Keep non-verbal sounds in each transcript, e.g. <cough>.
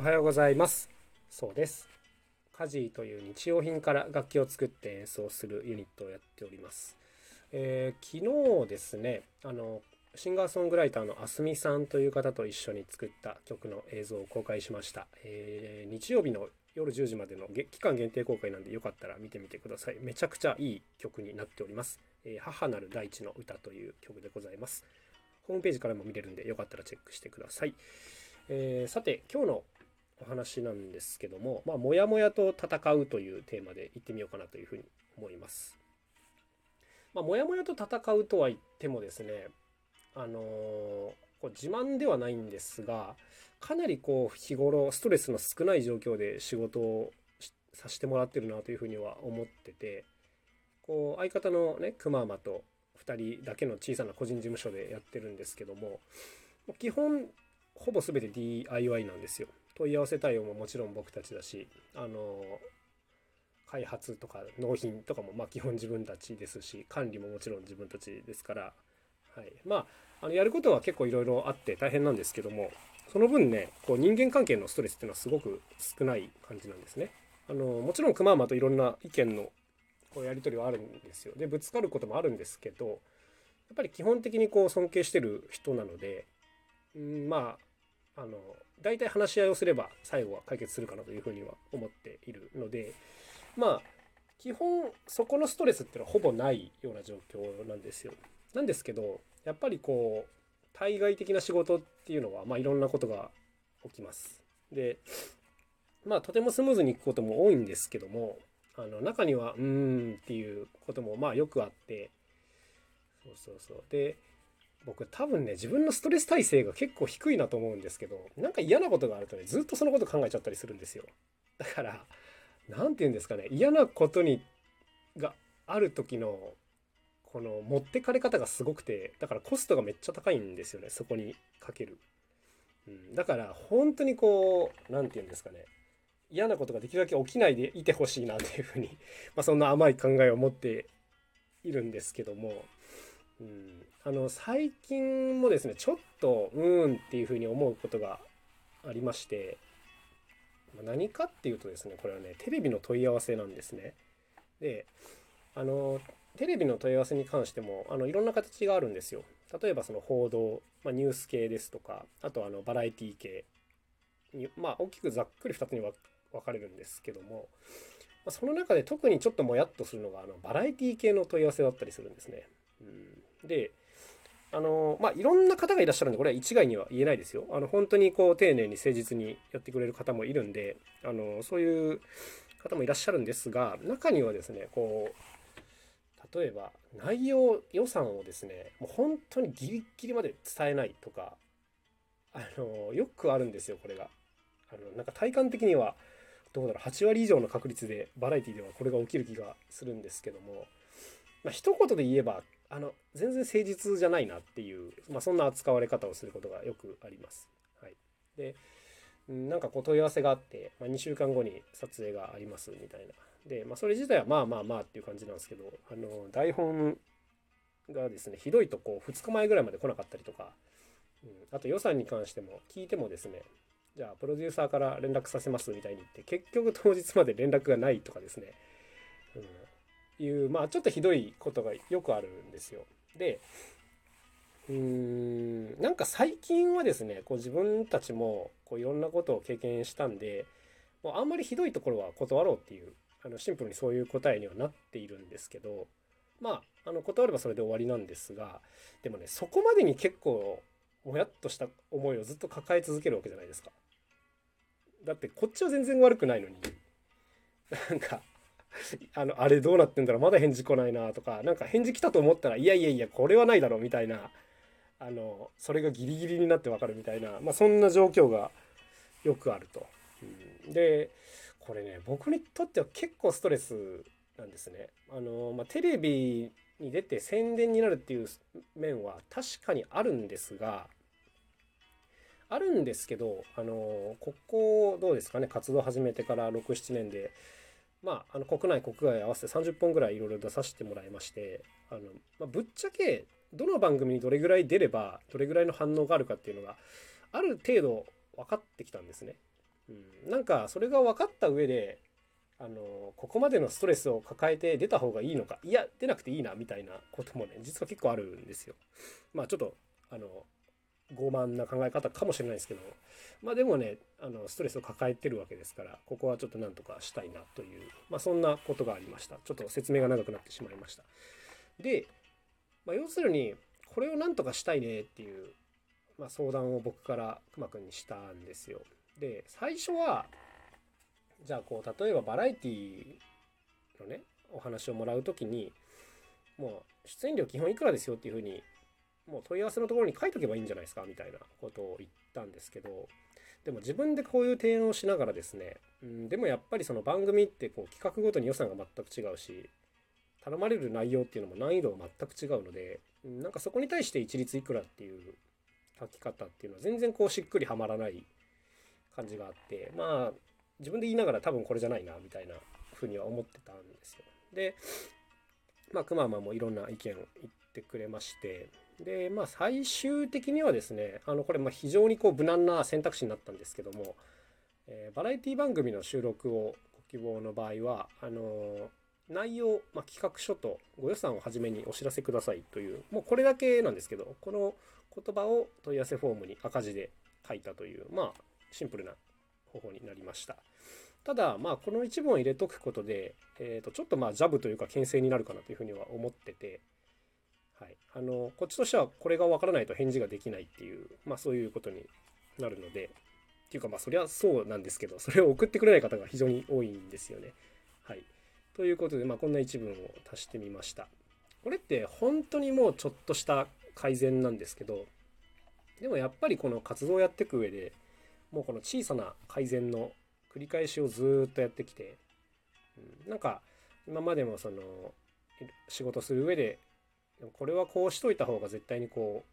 おはようございます。そうです。カジーという日用品から楽器を作って演奏するユニットをやっております、えー昨日ですねあのシンガーソングライターのあすみさんという方と一緒に作った曲の映像を公開しました、えー日曜日の夜10時までの期間限定公開なんでよかったら見てみてください。めちゃくちゃいい曲になっております、えー母なる大地の歌という曲でございます。ホームページからも見れるんでよかったらチェックしてください、えーさて今日のお話なんですけども、まあ、もやもやと戦うというテーマでいってみようかなというふうに思います。まあ、もやもやと戦うとは言ってもですね、あのーこう自慢ではないんですが、かなりこう日頃ストレスの少ない状況で仕事をさせてもらってるなというふうには思ってて、こう相方のね、くままと2人だけの小さな個人事務所でやってるんですけども、基本ほぼ全て DIY なんですよ。問い合わせ対応ももちろん僕たちだし、あの開発とか納品とかもまあ基本自分たちですし管理ももちろん自分たちですから、はい、まああのやることは結構いろいろあって大変なんですけどもその分ねこう人間関係のストレスっていうのはすごく少ない感じなんですね。あのもちろんくままといろんな意見のこうやり取りはあるんですよ。でぶつかることもあるんですけどやっぱり基本的にこう尊敬してる人なので、うん、まああの大体話し合いをすれば最後は解決するかなというふうには思っているのでまあ基本そこのストレスっていうのはほぼないような状況なんですよ。なんですけどやっぱりこう対外的な仕事っていうのはまあいろんなことが起きます。でまあとてもスムーズにいくことも多いんですけどもあの中にはうーんっていうこともまあよくあってそうそうそうで僕多分ね自分のストレス耐性が結構低いなと思うんですけどなんか嫌なことがあるとねずっとそのこと考えちゃったりするんですよ。だから何て言うんですかね嫌なことにがある時のこの持ってかれ方がすごくてだからコストがめっちゃ高いんですよねそこにかける、うん、だから本当にこう何て言うんですかね嫌なことができるだけ起きないでいてほしいなというふうに、まあ、そんな甘い考えを持っているんですけどもうん、あの最近もですねちょっとうーんっていうふうに思うことがありまして何かっていうとですねこれはねテレビの問い合わせなんですね。であのテレビの問い合わせに関してもあのいろんな形があるんですよ。例えばその報道、まあ、ニュース系ですとかあとあのバラエティ系にまあ大きくざっくり2つに分分かれるんですけども、まあ、その中で特にちょっともやっとするのがあのバラエティ系の問い合わせだったりするんですね。うん、であのまあいろんな方がいらっしゃるんでこれは一概には言えないですよ。あの本当にこう丁寧に誠実にやってくれる方もいるんであのそういう方もいらっしゃるんですが中にはですねこう例えば内容予算をですねもう本当にギリギリまで伝えないとかあのよくあるんですよこれが。あのなんか体感的にはどうだろう8割以上の確率でバラエティではこれが起きる気がするんですけども、まあ、一言で言えばあの全然誠実じゃないなっていう、まあ、そんな扱われ方をすることがよくあります。はい、でなんかこう問い合わせがあって、まあ、2週間後に撮影がありますみたいな。で、まあ、それ自体はまあまあまあっていう感じなんですけどあの台本がですねひどいとこう2日前ぐらいまで来なかったりとか、うん、あと予算に関しても聞いてもですねじゃあプロデューサーから連絡させますみたいに言って結局当日まで連絡がないとかですね、うん、いうまあちょっとひどいことがよくあるんですよ。でうーんなんか最近はですねこう自分たちもこういろんなことを経験したんでもうあんまりひどいところは断ろうっていうあのシンプルにそういう答えにはなっているんですけどまああの断ればそれで終わりなんですがでもねそこまでに結構もやっとした思いをずっと抱え続けるわけじゃないですか。だってこっちは全然悪くないのになんかあのあれどうなってんだろう？まだ返事来ないなとかなんか返事来たと思ったらいやいやいやこれはないだろうみたいなあのそれがギリギリになってわかるみたいな、まあ、そんな状況がよくあると。うんでこれね僕にとっては結構ストレスなんですね。あのまあ、テレビに出て宣伝になるっていう面は確かにあるんですがあるんですけどあのここどうですかね？活動始めてから67年でまああの国内国外合わせて30本ぐらいいろいろ出させてもらいましてあの、まあ、ぶっちゃけどの番組にどれぐらい出ればどれぐらいの反応があるかっていうのがある程度分かってきたんですね。うん、なんかそれが分かった上であのここまでのストレスを抱えて出た方がいいのかいや出なくていいなみたいなこともね実は結構あるんですよ。まあちょっとあの傲慢な考え方かもしれないですけどまあでもねあのストレスを抱えてるわけですからここはちょっとなんとかしたいなというまあそんなことがありました。ちょっと説明が長くなってしまいました。で、まあ、要するにこれをなんとかしたいねっていう、まあ、相談を僕からくまくんにしたんですよ。で最初はじゃあこう例えばバラエティのねお話をもらう時にもう出演料基本いくらですよっていうふうにもう問い合わせのところに書いとけばいいんじゃないですかみたいなことを言ったんですけどでも自分でこういう提案をしながらですね、うん、でもやっぱりその番組ってこう企画ごとに予算が全く違うし頼まれる内容っていうのも難易度が全く違うのでなんかそこに対して一律いくらっていう書き方っていうのは全然こうしっくりはまらない感じがあってまあ自分で言いながら多分これじゃないなみたいなふうには思ってたんですよ。でまあくままもいろんな意見を言ってくれましてで、まあ、最終的にはですね、あの、これ、ま非常にこう無難な選択肢になったんですけども、えー、バラエティ番組の収録をご希望の場合は、あのー、内容、まあ、企画書とご予算をはじめにお知らせくださいという、もうこれだけなんですけど、この言葉を問い合わせフォームに赤字で書いたという、まあ、シンプルな方法になりました。ただ、まあ、この一文を入れとくことで、え、ー、と、ちょっとまあ、ジャブというか、牽制になるかなというふうには思ってて、はい、あのこっちとしてはこれがわからないと返事ができないっていう、まあ、そういうことになるのでっていうかまあそりゃそうなんですけどそれを送ってくれない方が非常に多いんですよね。はい、ということで、まあ、こんな一文を足してみました。これって本当にもうちょっとした改善なんですけどでもやっぱりこの活動をやっていく上でもうこの小さな改善の繰り返しをずっとやってきて、うん、なんか今までもその仕事する上ででもこれはこうしといた方が絶対にこ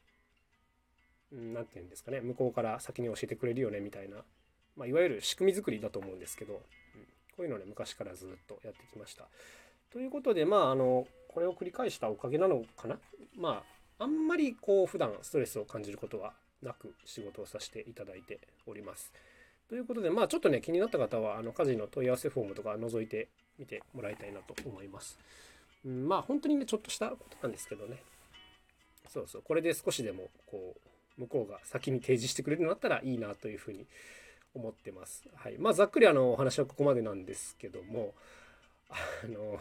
う何て言うんですかね向こうから先に教えてくれるよねみたいな、まあ、いわゆる仕組み作りだと思うんですけど、うん、こういうのね昔からずっとやってきました。ということでまああのこれを繰り返したおかげなのかなまああんまりこう普段ストレスを感じることはなく仕事をさせていただいております。ということでまあちょっとね気になった方はあの家事の問い合わせフォームとか覗いてみてもらいたいなと思います。うん、まあ本当にねちょっとしたことなんですけどねそうそうこれで少しでもこう向こうが先に提示してくれるようになったらいいなというふうに思ってます。はい、まあざっくりあのお話はここまでなんですけどもあの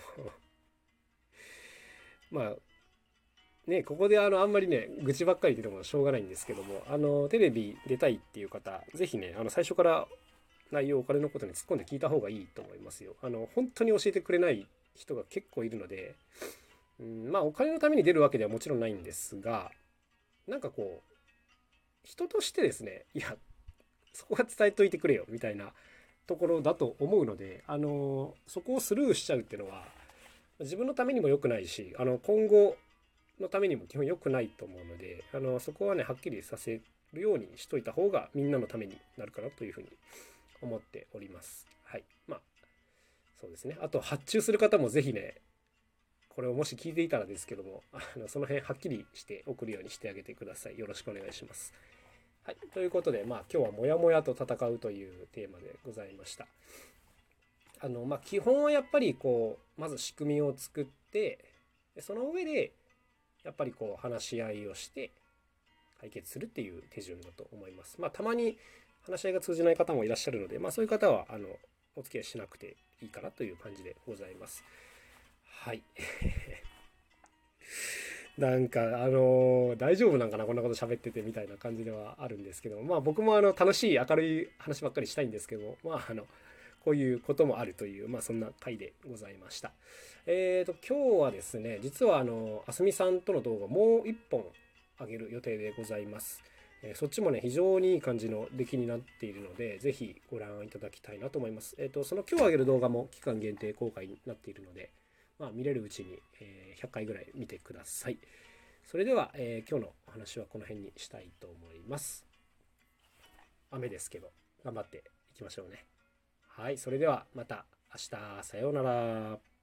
<laughs> まあねここであのあんまりね愚痴ばっかり言ってもしょうがないんですけどもあのテレビ出たいっていう方是非ねあの最初から内容お金のことに突っ込んで聞いた方がいいと思いますよ。あの本当に教えてくれない人が結構いるので、うん、まあお金のために出るわけではもちろんないんですがなんかこう人としてですねいやそこは伝えといてくれよみたいなところだと思うのであのそこをスルーしちゃうっていうのは自分のためにも良くないしあの今後のためにも基本良くないと思うのであのそこはねはっきりさせるようにしといた方がみんなのためになるかなというふうに思っております。はい。まあそうですね。あと発注する方もぜひね、これをもし聞いていたらですけども、あのその辺はっきりして送るようにしてあげてください。よろしくお願いします。はい。ということで、まあ今日はモヤモヤと戦うというテーマでございました。あの、まあ基本はやっぱりこう、まず仕組みを作って、その上で、やっぱりこう話し合いをして解決するっていう手順だと思います。まあたまに話し合いが通じない方もいらっしゃるので、まあそういう方は、あの、お付き合いしなくていいかなという感じでございます。はい。<laughs> なんか、あのー、大丈夫なんかなこんなこと喋っててみたいな感じではあるんですけどまあ僕もあの楽しい明るい話ばっかりしたいんですけどまああのこういうこともあるというまあそんな回でございました。えっ、ー、と今日はですね実はあのあすみさんとの動画もう一本あげる予定でございます。えそっちもね、非常にいい感じの出来になっているので、ぜひご覧いただきたいなと思います。えっ、ー、と、その今日上げる動画も期間限定公開になっているので、まあ、見れるうちに、え100回ぐらい見てください。それでは、えー、今日のお話はこの辺にしたいと思います。雨ですけど、頑張っていきましょうね。はい、それではまた明日、さようなら。